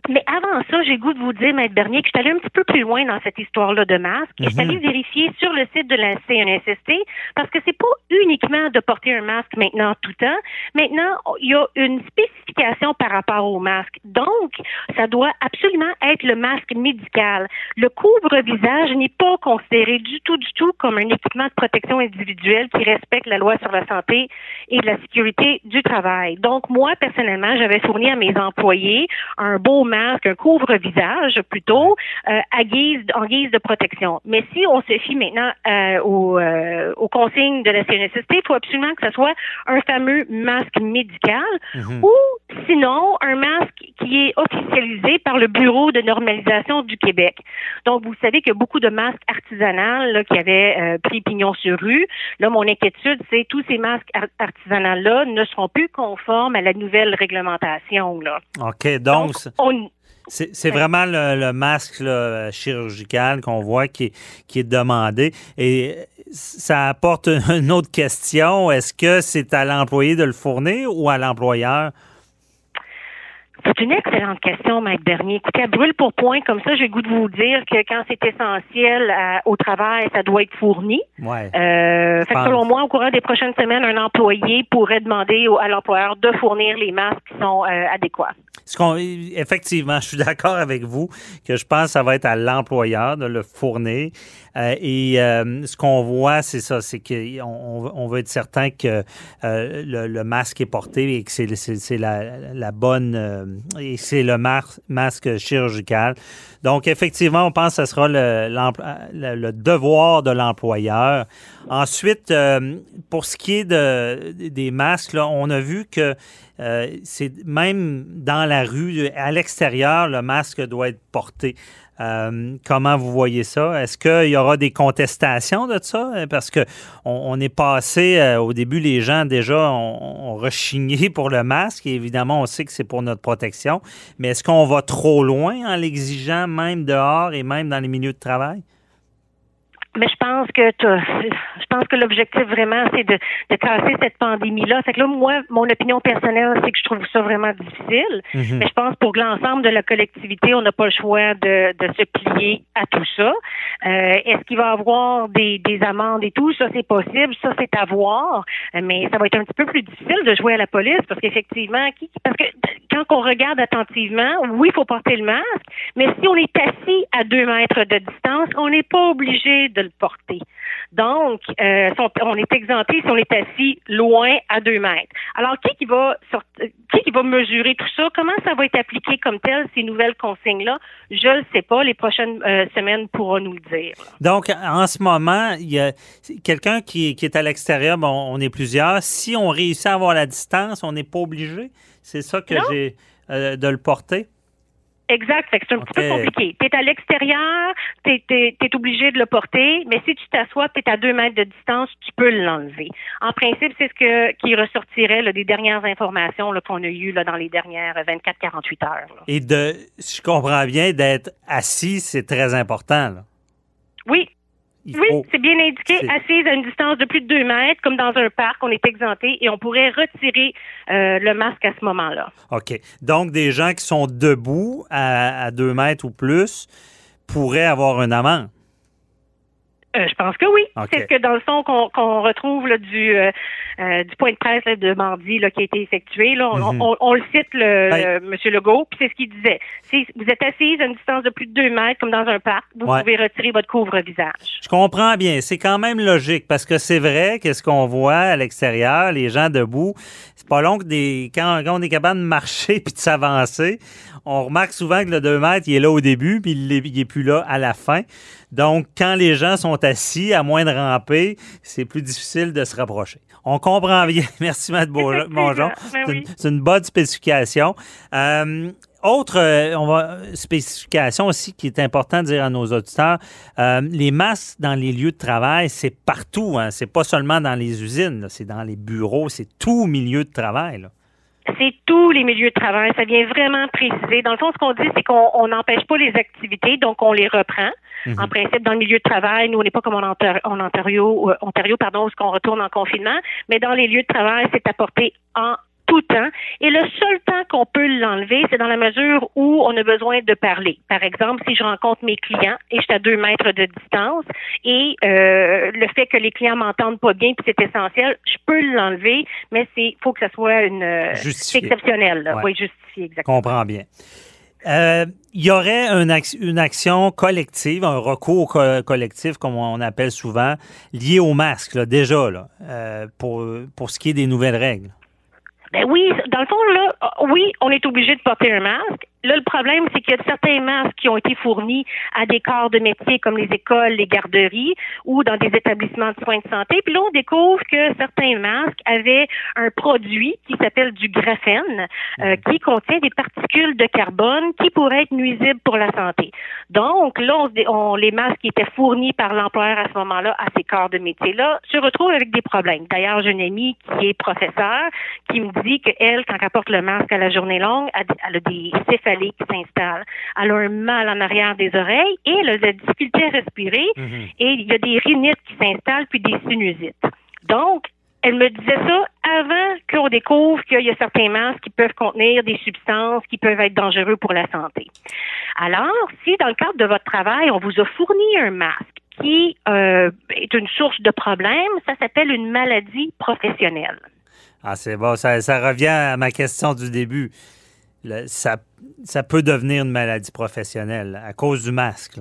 Mais avant ça, j'ai le goût de vous dire, Maître Bernier, que je suis allée un petit peu plus loin dans cette histoire-là de masque. Et je suis allée vérifier sur le site de la CNSST parce que c'est pas uniquement de porter un masque maintenant tout temps. Maintenant, il y a une spécification par rapport au masque. Donc, ça doit absolument être le masque médical. Le couvre-visage n'est pas considéré du tout, du tout comme un équipement de protection individuelle qui respecte la loi sur la santé et la sécurité du travail. Donc, moi, personnellement, j'avais fourni à mes employés un beau masque, un couvre-visage plutôt, euh, à guise, en guise de protection. Mais si on se fie maintenant euh, aux, euh, aux consignes de la CNSST, il faut absolument que ce soit un fameux masque médical ou sinon un masque qui est officialisé par le Bureau de normalisation du Québec. Donc, vous savez que beaucoup de masques artisanaux qui avaient pris pignon sur rue. Là, mon inquiétude, c'est tous ces masques artisanaux-là ne seront plus conformes à la nouvelle réglementation. Là. OK, donc, c'est vraiment le, masque chirurgical qu'on voit qui qui est demandé. Et ça apporte une autre question. Est-ce que c'est à l'employé de le fournir ou à l'employeur? C'est une excellente question, Maître Bernier. Écoutez, à brûle pour point, comme ça, j'ai le goût de vous dire que quand c'est essentiel au travail, ça doit être fourni. Ouais. Euh, fait que selon moi, au courant des prochaines semaines, un employé pourrait demander à l'employeur de fournir les masques qui sont euh, adéquats. Ce qu'on, effectivement, je suis d'accord avec vous que je pense que ça va être à l'employeur de le fournir. Euh, et euh, ce qu'on voit, c'est ça, c'est qu'on on veut être certain que euh, le, masque est porté et que c'est la, bonne et c'est le masque chirurgical. Donc, effectivement, on pense que ce sera le, devoir de l'employeur. Ensuite, pour ce qui est de, des masques, on a vu que c'est même dans la rue, à l'extérieur, le masque doit être porté. Euh, comment vous voyez ça? Est-ce qu'il y aura des contestations de ça? Parce que on, est passé, euh, au début, les gens déjà ont, rechigné pour le masque. Et évidemment, on sait que c'est pour notre protection. Mais est-ce qu'on va trop loin en l'exigeant même dehors et même dans les milieux de travail? Mais je pense que pense que l'objectif vraiment, c'est de, de casser cette pandémie-là. Fait que là, moi, mon opinion personnelle, c'est que je trouve ça vraiment difficile. Mhm. Mais je pense pour l'ensemble de la collectivité, on n'a pas le choix de, de se plier à tout ça. Euh, Est-ce qu'il va y avoir des, des amendes et tout? Ça, c'est possible. Ça, c'est à voir. Mais ça va être un petit peu plus difficile de jouer à la police parce qu'effectivement, parce que quand on regarde attentivement, oui, il faut porter le masque, mais si on est assis à deux mètres de distance, on n'est pas obligé de le porter. Donc, euh, on est exempté si on est assis loin à deux mètres. Alors, qui qui va qui qui va mesurer tout ça? Comment ça va être appliqué comme tel, ces nouvelles consignes-là? Je ne le sais pas. Les prochaines euh, semaines pourront nous le dire. Donc, en ce moment, il y a quelqu'un qui, est à l'extérieur, bon, on est plusieurs. Si on réussit à avoir la distance, on n'est pas obligé. C'est ça que j'ai euh, de le porter? Exact. Fait que c'est un petit peu compliqué. Tu es à l'extérieur, tu es, obligé de le porter, mais si tu t'assois, tu es à deux mètres de distance, tu peux l'enlever. En principe, c'est ce que qui ressortirait des dernières informations qu'on a eues là, dans les dernières 24-48 heures. Et de, si je comprends bien, d'être assis, c'est très important. Oui, oui, c'est bien indiqué, assise à une distance de plus de deux mètres, comme dans un parc, on est exempté et on pourrait retirer euh, le masque à ce moment-là. OK. Donc, des gens qui sont debout à, à deux mètres ou plus pourraient avoir une amende. Euh, je pense que oui. C'est ce que dans le son qu'on retrouve du euh, euh, du point de presse de mardi là, qui a été effectué. Là, on, mhm. le cite le, ben Monsieur Legault, puis c'est ce qu'il disait. Si vous êtes assise à une distance de plus de deux mètres, comme dans un parc, vous pouvez retirer votre couvre-visage. Je comprends bien. C'est quand même logique parce que c'est vrai qu'est-ce qu'on voit à l'extérieur, les gens debout, c'est pas long que des quand, quand on est capable de marcher puis de s'avancer, on remarque souvent que le 2 mètres, il est là au début, puis il n'est plus là à la fin. Donc, quand les gens sont assis, à moins de ramper, c'est plus difficile de se rapprocher. On comprend bien. Merci, Matt Mongeon. Ben c'est une, bonne spécification. Euh, autre euh, on va, spécification aussi qui est important de dire à nos auditeurs, euh, les masques dans les lieux de travail, c'est partout. Hein, c'est pas seulement dans les usines, c'est dans les bureaux, c'est tout milieu de travail. Là c'est tous les milieux de travail. Ça vient vraiment préciser. Dans le fond, ce qu'on dit, c'est qu'on n'empêche pas les activités, donc on les reprend. Mhm. En principe, dans le milieu de travail, nous, on n'est pas comme en Ontario, euh, Ontario, pardon, où on retourne en confinement, mais dans les lieux de travail, c'est apporté en tout temps. Et le seul temps qu'on peut l'enlever, c'est dans la mesure où on a besoin de parler. Par exemple, si je rencontre mes clients et je suis à deux mètres de distance et euh, le fait que les clients m'entendent pas bien, puis c'est essentiel, je peux l'enlever, mais c'est faut que ça soit une exceptionnel. Oui, justifié, exactement. Comprends bien. Euh, il y aurait une, action collective, un recours collectif, comme on appelle souvent, lié au masque, là, déjà, là, euh, pour, pour ce qui est des nouvelles règles? Ben oui, dans le fond, là, oui, on est obligé de porter un masque. Là, le problème, c'est qu'il y a certains masques qui ont été fournis à des corps de métier comme les écoles, les garderies ou dans des établissements de soins de santé. Puis là, on découvre que certains masques avaient un produit qui s'appelle du graphène, euh, qui contient des particules de carbone qui pourraient être nuisibles pour la santé. Donc, là, on, les masques qui étaient fournis par l'employeur à ce moment-là à ces corps de métier-là se retrouvent avec des problèmes. D'ailleurs, j'ai une amie qui est professeure qui me dit qu'elle, quand elle porte le masque à la journée longue, elle a des qui s'installent. Elle a un mal en arrière des oreilles et elle a de la difficulté à respirer mhm. et il y a des rhinites qui s'installent puis des sinusites. Donc, elle me disait ça avant qu'on découvre qu'il y a certains masques qui peuvent contenir des substances qui peuvent être dangereuses pour la santé. Alors, si dans le cadre de votre travail, on vous a fourni un masque qui euh, est une source de problème, ça s'appelle une maladie professionnelle. Ah, c'est bon, ça, ça, revient à ma question du début. Ça, ça peut devenir une maladie professionnelle à cause du masque.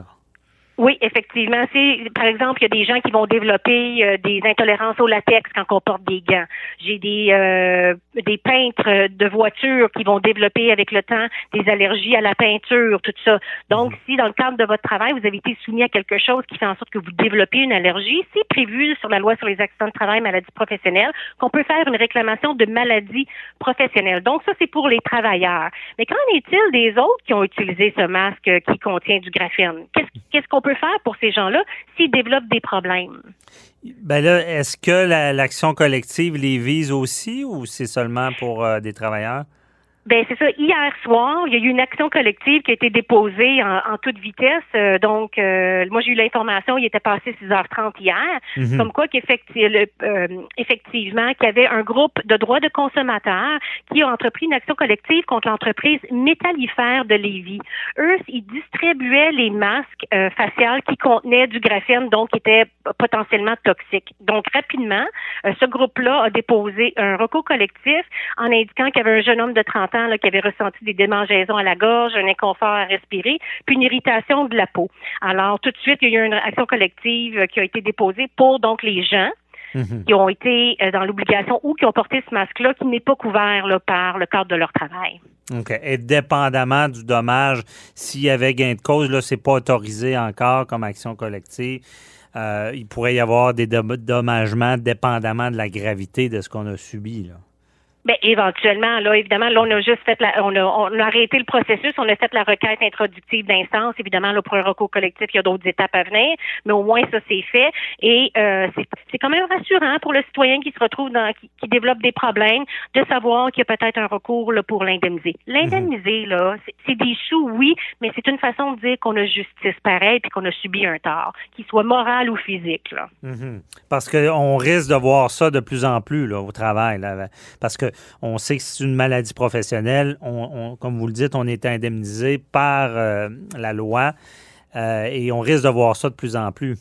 Oui, effectivement. C'est, par exemple, il y a des gens qui vont développer euh, des intolérances au latex quand on porte des gants. J'ai des euh, des peintres de voitures qui vont développer avec le temps des allergies à la peinture, tout ça. Donc, mhm. si dans le cadre de votre travail, vous avez été soumis à quelque chose qui fait en sorte que vous développez une allergie, c'est prévu sur la loi sur les accidents de travail, maladies professionnelles, qu'on peut faire une réclamation de maladie professionnelle. Donc, ça, c'est pour les travailleurs. Mais qu'en est-il des autres qui ont utilisé ce masque qui contient du graphène? Qu'est-ce, qu'est-ce qu'on peut faire pour ces gens-là s'ils développent des problèmes? Ben là, est-ce que l'action collective les vise aussi ou c'est seulement pour euh, des travailleurs? Ben c'est ça. Hier soir, il y a eu une action collective qui a été déposée en, toute vitesse. Euh, donc, euh, moi j'ai eu l'information, il était passé 6h30 hier, mhm. comme quoi qu'effectivement, euh, effectivement, qu'il y avait un groupe de droits de consommateurs qui a entrepris une action collective contre l'entreprise métallifère de Lévis. Eux, ils distribuaient les masques faciales qui contenaient du graphène, donc qui étaient potentiellement toxiques. Donc, rapidement, ce groupe-là a déposé un recours collectif en indiquant qu'il y avait un jeune homme de 30 qui avait ressenti des démangeaisons à la gorge, un inconfort à respirer, puis une irritation de la peau. Alors, tout de suite, il y a eu une action collective qui a été déposée pour donc les gens mhm. qui ont été euh, dans l'obligation ou qui ont porté ce masque-là qui n'est pas couvert par le cadre de leur travail. OK. Et dépendamment du dommage, s'il y avait gain de cause, là, c'est pas autorisé encore comme action collective. Euh, il pourrait y avoir des dommagements dépendamment de la gravité de ce qu'on a subi. Là. Ben, éventuellement, là, évidemment, là, on a juste fait la, on a, on a arrêté le processus, on a fait la requête introductive d'instance. Évidemment, là, pour un recours collectif, il y a d'autres étapes à venir, mais au moins ça c'est fait. Et euh, c'est quand même rassurant pour le citoyen qui se retrouve dans, qui, développe des problèmes, de savoir qu'il y a peut-être un recours là, pour l'indemniser. L'indemniser, là, c'est des sous, oui, mais c'est une façon de dire qu'on a justice pareil puis qu'on a subi un tort, qu'il soit moral ou physique. Là. Mm-hmm. Parce qu'on risque de voir ça de plus en plus là, au travail. Là, parce que on sait que c'est une maladie professionnelle. On, comme vous le dites, on est indemnisé par euh, la loi euh, et on risque de voir ça de plus en plus.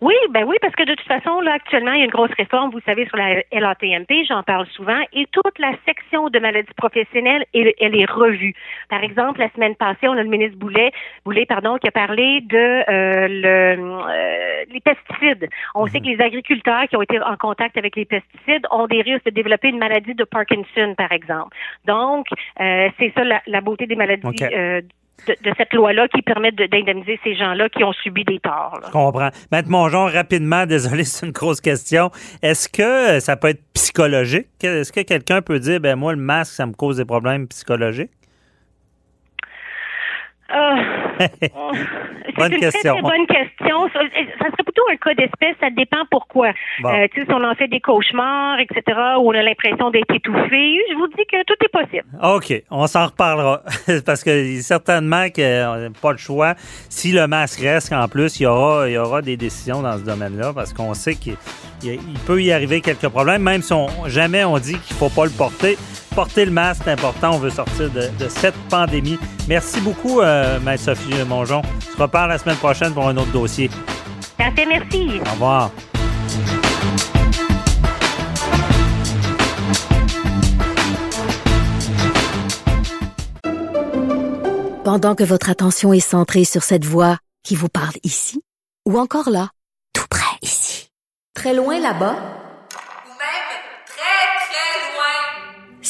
Oui, ben oui, parce que de toute façon, là, actuellement, il y a une grosse réforme, vous savez, sur la LATMP, j'en parle souvent, et toute la section de maladies professionnelles, elle, est revue. Par exemple, la semaine passée, on a le ministre Boulet, Boulet, pardon, qui a parlé de euh, le, les pesticides. On sait mhm. que les agriculteurs qui ont été en contact avec les pesticides ont des risques de développer une maladie de Parkinson, par exemple. Donc, euh, c'est ça la, beauté des maladies euh, de, cette loi-là qui permet d'indemniser ces gens-là qui ont subi des torts. Je comprends. Maître Mongeon, rapidement, désolé, c'est une grosse question. Est-ce que ça peut être psychologique? Est-ce que quelqu'un peut dire, ben moi, le masque, ça me cause des problèmes psychologiques? Ah. bonne une question. Très, bonne question. Ça, serait plutôt un cas d'espèce. Ça dépend pourquoi. Euh, tu sais, si on en fait des cauchemars, etc., ou on a l'impression d'être étouffé, je vous dis que tout est possible. OK. On s'en reparlera. Parce que certainement qu'on n'a pas le choix. Si le masque reste, en plus, il y aura, il y aura des décisions dans ce domaine-là parce qu'on sait qu'il peut y arriver quelques problèmes, même si on, jamais on dit qu'il ne faut pas le porter porter le masque, c'est important. On veut sortir de, cette pandémie. Merci beaucoup, euh, Maître Sophie Mongeon. On se reparle la semaine prochaine pour un autre dossier. Parfait, merci. Au revoir. Pendant que votre attention est centrée sur cette voix qui vous parle ici, ou encore là, tout près ici, très loin là-bas,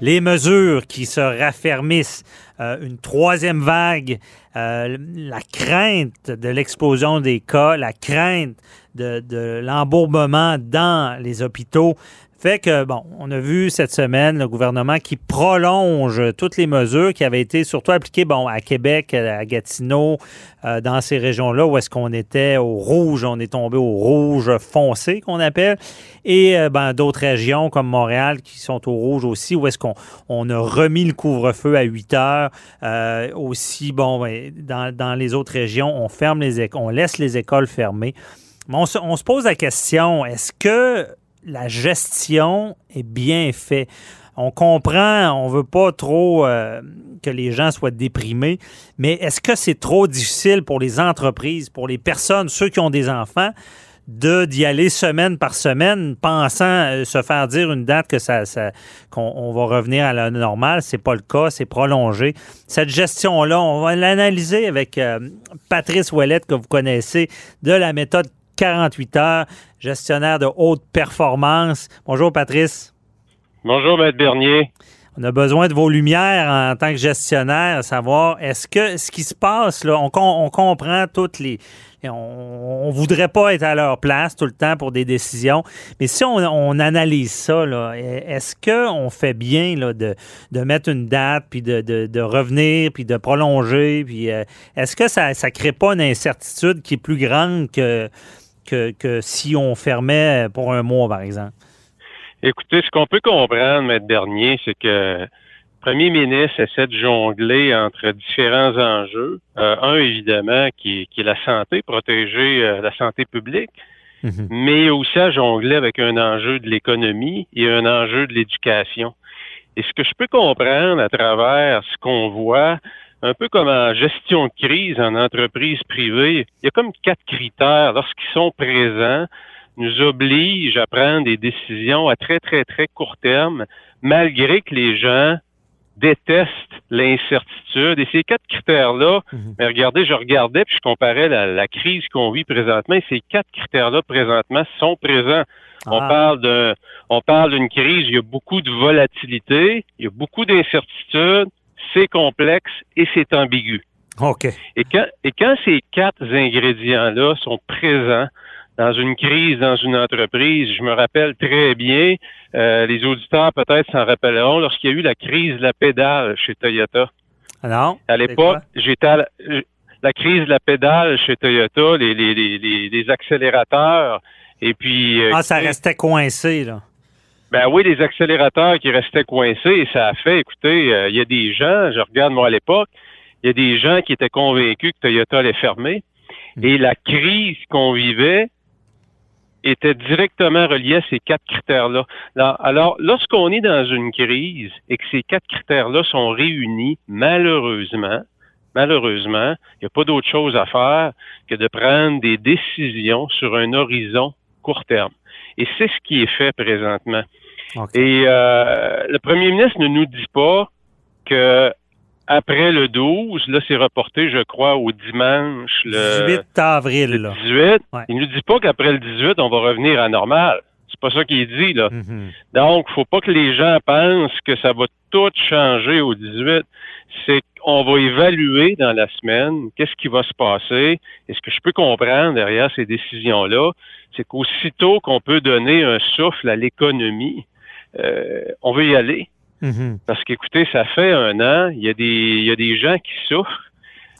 les mesures qui se raffermissent, euh, une troisième vague, euh, la crainte de l'explosion des cas, la crainte de, de l'embourbement dans les hôpitaux, fait que, bon, on a vu cette semaine le gouvernement qui prolonge toutes les mesures qui avaient été surtout appliquées, bon, à Québec, à Gatineau, euh, dans ces régions-là où est-ce qu'on était au rouge, on est tombé au rouge foncé qu'on appelle, et euh, ben, d'autres régions comme Montréal qui sont au rouge aussi, où est-ce qu'on on a remis le couvre-feu à 8 heures. Euh, aussi, bon, ben, dans, dans, les autres régions, on ferme les on laisse les écoles fermées. Mais on se, on se pose la question, est-ce que la gestion est bien faite. On comprend, on veut pas trop euh, que les gens soient déprimés, mais est-ce que c'est trop difficile pour les entreprises, pour les personnes, ceux qui ont des enfants, de d'y aller semaine par semaine, pensant euh, se faire dire une date que ça, qu'on va revenir à la normale, c'est pas le cas, c'est prolongé. Cette gestion-là, on va l'analyser avec euh, Patrice Ouellette que vous connaissez de la méthode 48 heures, gestionnaire de haute performance. Bonjour, Patrice. Bonjour, Maître Bernier. On a besoin de vos lumières en tant que gestionnaire, savoir est-ce que ce qui se passe là, on, comprend toutes les, on, ne voudrait pas être à leur place tout le temps pour des décisions, mais si on, analyse ça, est-ce qu'on fait bien là, de, mettre une date, puis de, revenir, puis de prolonger, puis euh, est-ce que ça ne crée pas une incertitude qui est plus grande que que, si on fermait pour un mois, par exemple? Écoutez, ce qu'on peut comprendre, Maître Dernier, c'est que le premier ministre essaie de jongler entre différents enjeux. Euh, un, évidemment, qui, est la santé, protéger euh, la santé publique, mhm. mais aussi à jongler avec un enjeu de l'économie et un enjeu de l'éducation. Et ce que je peux comprendre à travers ce qu'on voit, un peu comme en gestion de crise en entreprise privée, il y a comme quatre critères lorsqu'ils sont présents nous obligent à prendre des décisions à très, très, très court terme, malgré que les gens détestent l'incertitude. Et ces quatre critères-là, mhm. mais regardez, je regardais puis je comparais la, crise qu'on vit présentement et ces quatre critères-là présentement sont présents. On ah. parle de, on parle d'une crise, il y a beaucoup de volatilité, il y a beaucoup d'incertitudes, c'est complexe et c'est ambigu. OK. Et quand, et quand ces quatre ingrédients-là sont présents dans une crise, dans une entreprise, je me rappelle très bien, euh, les auditeurs peut-être s'en rappelleront, lorsqu'il y a eu la crise de la pédale chez Toyota. Alors? À l'époque, j'étais à la, crise de la pédale chez Toyota, les, les, les, les accélérateurs, et puis... Euh, ah, ça restait coincé, là. Ben oui, les accélérateurs qui restaient coincés, ça a fait, écoutez, euh, il y a des gens, je regarde moi à l'époque, il y a des gens qui étaient convaincus que Toyota allait fermer. Et la crise qu'on vivait était directement reliée à ces quatre critères-là. Alors, lorsqu'on est dans une crise et que ces quatre critères-là sont réunis, malheureusement, malheureusement, il n'y a pas d'autre chose à faire que de prendre des décisions sur un horizon court terme. Et c'est ce qui est fait présentement. Et euh, le premier ministre ne nous dit pas que après le 12, là, c'est reporté, je crois, au dimanche. Le 18 avril. Le 18. Il nous dit pas qu'après le 18, on va revenir à normal. C'est pas ça qu'il dit, là. Mm-hmm. Donc, faut pas que les gens pensent que ça va tout changer au 18. C'est qu'on va évaluer dans la semaine qu'est-ce qui va se passer. Et ce que je peux comprendre derrière ces décisions-là, c'est qu'aussitôt qu'on peut donner un souffle à l'économie, euh, on veut y aller. Mm-hmm. Parce qu'écoutez, ça fait un an, il y a des, il y a des gens qui souffrent.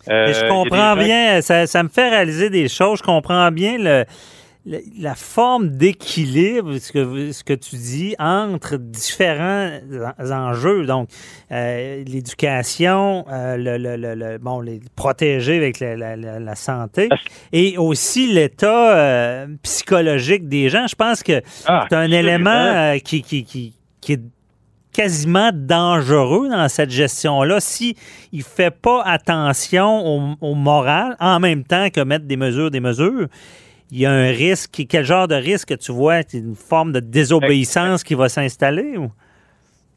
Euh, je comprends bien, ça, ça, me fait réaliser des choses. Je comprends bien le, la forme d'équilibre, ce que, ce que tu dis, entre différents enjeux, donc euh, l'éducation, euh, le, le, le, bon, les protéger avec la, la, santé, et aussi l'état euh, psychologique des gens. Je pense que ah, c'est un élément qui, qui, qui, qui, est quasiment dangereux dans cette gestion-là si il fait pas attention au, moral en même temps que mettre des mesures, des mesures. Il y a un risque. Quel genre de risque tu vois? Une forme de désobéissance qui va s'installer? Ou?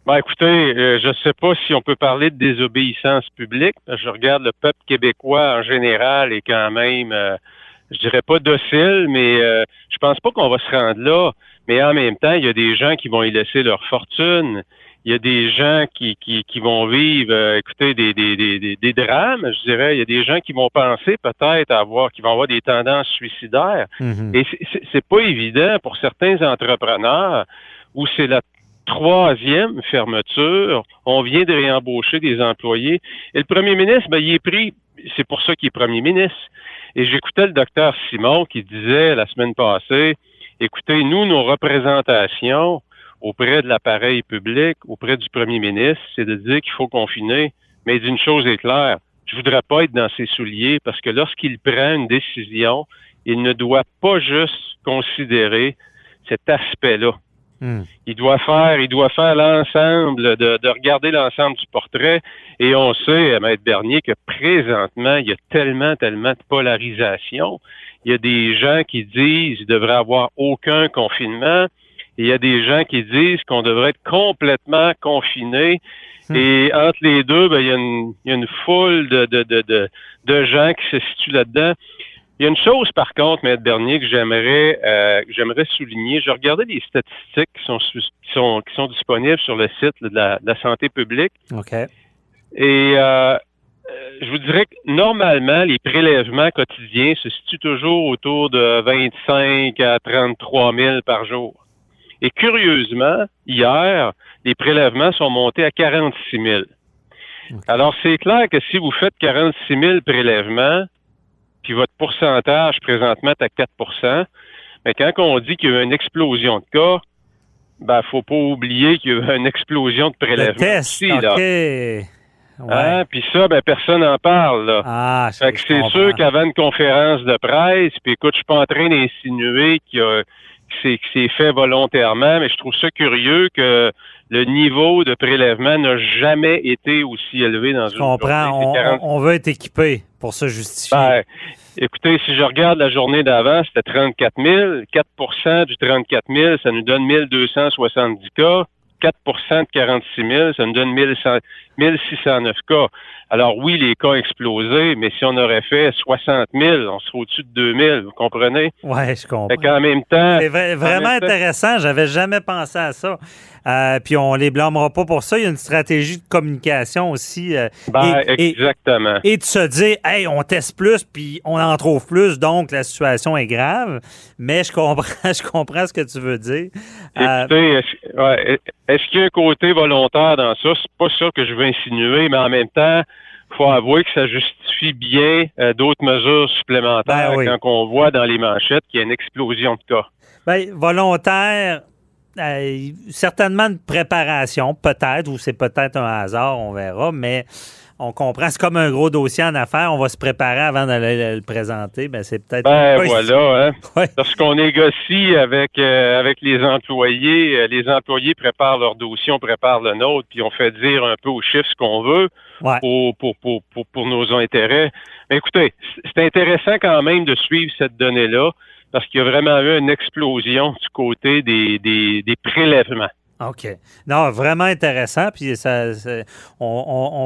Ben, écoutez, euh, je ne sais pas si on peut parler de désobéissance publique. Je regarde le peuple québécois en général et quand même, euh, je dirais pas docile, mais euh, je pense pas qu'on va se rendre là. Mais en même temps, il y a des gens qui vont y laisser leur fortune. Il y a des gens qui, qui, qui vont vivre, euh, écoutez, des, des, des, des, drames, je dirais. Il y a des gens qui vont penser peut-être avoir, qui vont avoir des tendances suicidaires. Mhm. Et c'est pas évident pour certains entrepreneurs où c'est la troisième fermeture. On vient de réembaucher des employés. Et le premier ministre, ben, il est pris, c'est pour ça qu'il est premier ministre. Et j'écoutais le docteur Simon qui disait la semaine passée, écoutez, nous, nos représentations auprès de l'appareil public, auprès du premier ministre, c'est de dire qu'il faut confiner. Mais d'une chose est claire, je voudrais pas être dans ses souliers parce que lorsqu'il prend une décision, il ne doit pas juste considérer cet aspect-là. Hmm. Il doit faire, il doit faire l'ensemble, de, de, regarder l'ensemble du portrait. Et on sait, à Maître Bernier, que présentement, il y a tellement, tellement de polarisation. Il y a des gens qui disent qu'il devrait avoir aucun confinement. Il y a des gens qui disent qu'on devrait être complètement confiné. Hmm. Et entre les deux, ben, il, y a une, il y a une foule de, de, de, de, de gens qui se situent là-dedans. Il y a une chose, par contre, Maître Bernier, que j'aimerais euh, j'aimerais souligner. Je regardais les statistiques qui sont, qui sont, qui sont disponibles sur le site de la, de la santé publique. OK. Et euh, je vous dirais que normalement, les prélèvements quotidiens se situent toujours autour de 25 à 33 000 par jour. Et curieusement, hier, les prélèvements sont montés à 46 000. Alors, c'est clair que si vous faites 46 000 prélèvements, puis votre pourcentage présentement est à 4% mais quand on dit qu'il y a eu une explosion de cas, ben, faut pas oublier qu'il y a eu une explosion de prélèvements. test, aussi, là. Ouais. Hein? Puis ça, ben, personne n'en parle. Là. Ah, c'est sûr qu'avant une conférence de presse, puis écoute, je suis pas en train d'insinuer qu'il y a- c'est que c'est fait volontairement, mais je trouve ça curieux que le niveau de prélèvement n'a jamais été aussi élevé dans Je une comprends. journée. On, C'est 40 on- on veut être équipé pour se justifier. ben, écoutez, si je regarde la journée d'avant, c'était 34 000. 4% du 34 000, ça nous donne 1270 cas. 4% de 46 000, ça nous donne 1100 1609 cas. Alors oui, les cas ont explosé, mais si on aurait fait 60 000, on serait au-dessus de 2000, vous comprenez? ouais, je comprends. Fait qu'en même temps... C'est vra- en vraiment même temps- intéressant. J'avais jamais pensé à ça. Euh, puis on les blâmera pas pour ça. Il y a une stratégie de communication aussi. euh, Ben, et, exactement. et de se dire, hey, on teste plus, puis on en trouve plus, donc la situation est grave. Mais je comprends, je comprends ce que tu veux dire. Euh, Écoutez, est-ce qu'il y a un côté volontaire dans ça? C'est pas ça que je veux insinuer, mais en même temps, faut avouer que ça justifie bien euh, d'autres mesures supplémentaires Ben oui. quand on voit dans les manchettes qu'il y a une explosion de cas. Ben, volontaire, euh, certainement une préparation, peut-être, ou c'est peut-être un hasard, on verra, mais on comprend. C'est comme un gros dossier en affaires, on va se préparer avant d'aller le, présenter. Ben, c'est peut-être. Ben voilà, hein. Ouais. Lorsqu'on négocie avec euh, avec les employés, euh, les employés préparent leur dossier, on prépare le nôtre, puis on fait dire un peu aux chiffres ce qu'on veut Ouais. pour, pour, pour, pour, pour nos intérêts. Mais écoutez, c'est intéressant quand même de suivre cette donnée-là, parce qu'il y a vraiment eu une explosion du côté des, des, des prélèvements. OK. Non, vraiment intéressant. Puis ça, on,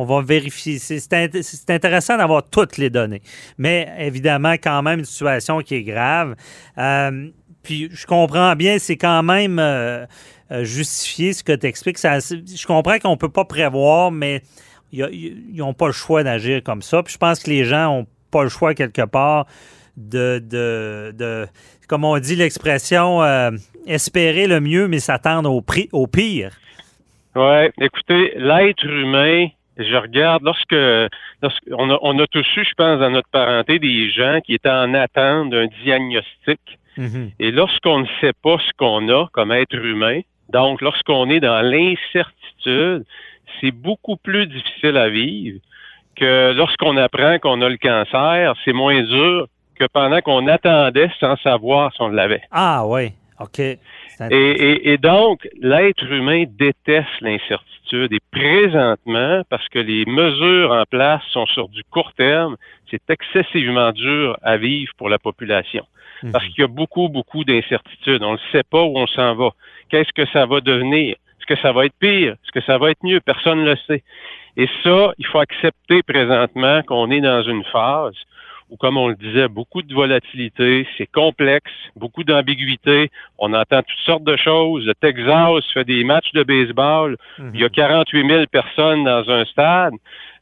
on- va vérifier. C'est c'est int- c'est intéressant d'avoir toutes les données. Mais évidemment, quand même, une situation qui est grave. Euh, puis je comprends bien, c'est quand même euh, euh, justifié ce que tu expliques. Ça, je comprends qu'on ne peut pas prévoir, mais ils n'ont pas le choix d'agir comme ça. Puis je pense que les gens n'ont pas le choix quelque part de, de, de comme on dit l'expression, euh, espérer le mieux, mais s'attendre au, prix, au pire. Ouais, écoutez, l'être humain, je regarde lorsque, lorsque on, a, on a tous eu, je pense, dans notre parenté, des gens qui étaient en attente d'un diagnostic. Et lorsqu'on ne sait pas ce qu'on a comme être humain, donc lorsqu'on est dans l'incertitude, c'est beaucoup plus difficile à vivre que lorsqu'on apprend qu'on a le cancer, c'est moins dur que pendant qu'on attendait sans savoir si on l'avait. Ah oui, OK. Et, donc, l'être humain déteste l'incertitude. Et présentement, parce que les mesures en place sont sur du court terme, c'est excessivement dur à vivre pour la population. Parce mhm. qu'il y a beaucoup, beaucoup d'incertitudes. On ne sait pas où on s'en va. Qu'est-ce que ça va devenir? Est-ce que ça va être pire? Est-ce que ça va être mieux? Personne ne le sait. Et ça, il faut accepter présentement qu'on est dans une phase où, comme on le disait, beaucoup de volatilité, c'est complexe, beaucoup d'ambiguïté, on entend toutes sortes de choses. Le Texas fait des matchs de baseball, il y a 48 mhm. 000 personnes dans un stade.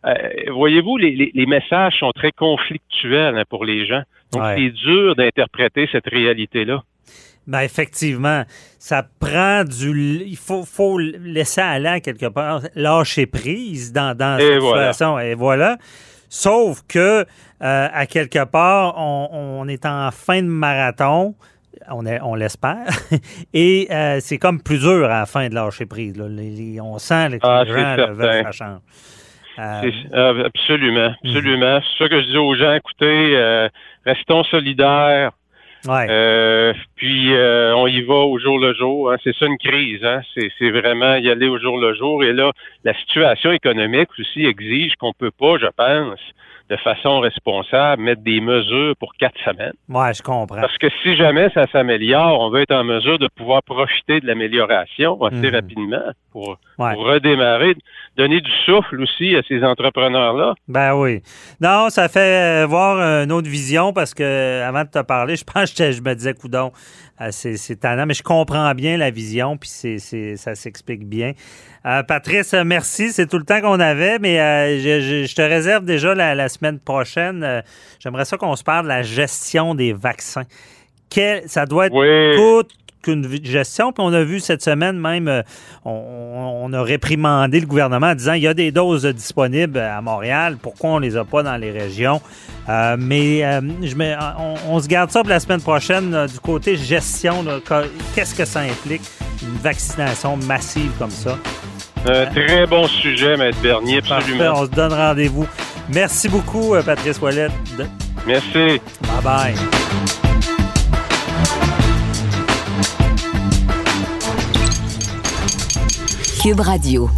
Euh, voyez-vous, les, messages sont très conflictuels hein, pour les gens. Donc, c'est dur d'interpréter cette réalité-là. Ben effectivement, ça prend du. Il faut, faut laisser aller quelque part, lâcher prise dans, dans cette situation. Et voilà. Sauf que, euh, à quelque part, on, est en fin de marathon. On, on l'espère. Et euh, c'est comme plus dur à la fin de lâcher prise. on sent que ah, les gens veulent ça change. Euh, absolument, absolument. Mhm. C'est ça que je dis aux gens, écoutez, restons solidaires, euh, puis euh, on y va au jour le jour. Hein. C'est ça une crise. Hein. C'est vraiment y aller au jour le jour. Et là, la situation économique aussi exige qu'on peut pas, je pense, de façon responsable, mettre des mesures pour quatre semaines. Oui, je comprends. Parce que si jamais ça s'améliore, on veut être en mesure de pouvoir profiter de l'amélioration assez mhm. rapidement pour, redémarrer, donner du souffle aussi à ces entrepreneurs-là. Ben oui. Non, ça fait euh, voir une autre vision parce que avant de te parler, je pense que je me disais, coudon, euh, c'est tannant, mais je comprends bien la vision, puis c'est ça s'explique bien. Euh, Patrice, merci. C'est tout le temps qu'on avait, mais euh, je, te réserve déjà la, semaine prochaine. J'aimerais ça qu'on se parle de la gestion des vaccins. ça doit être toute qu'une gestion. Puis on a vu cette semaine même, euh, on, a réprimandé le gouvernement en disant il y a des doses disponibles à Montréal, pourquoi on les a pas dans les régions? Euh, mais euh, je on, se garde ça pour la semaine prochaine du côté gestion. Qu'est-ce que ça implique, une vaccination massive comme ça? Un très bon sujet, Maître Bernier, absolument. on se donne rendez-vous. Merci beaucoup, Patrice Wallet. Merci. Bye bye. Cube Radio.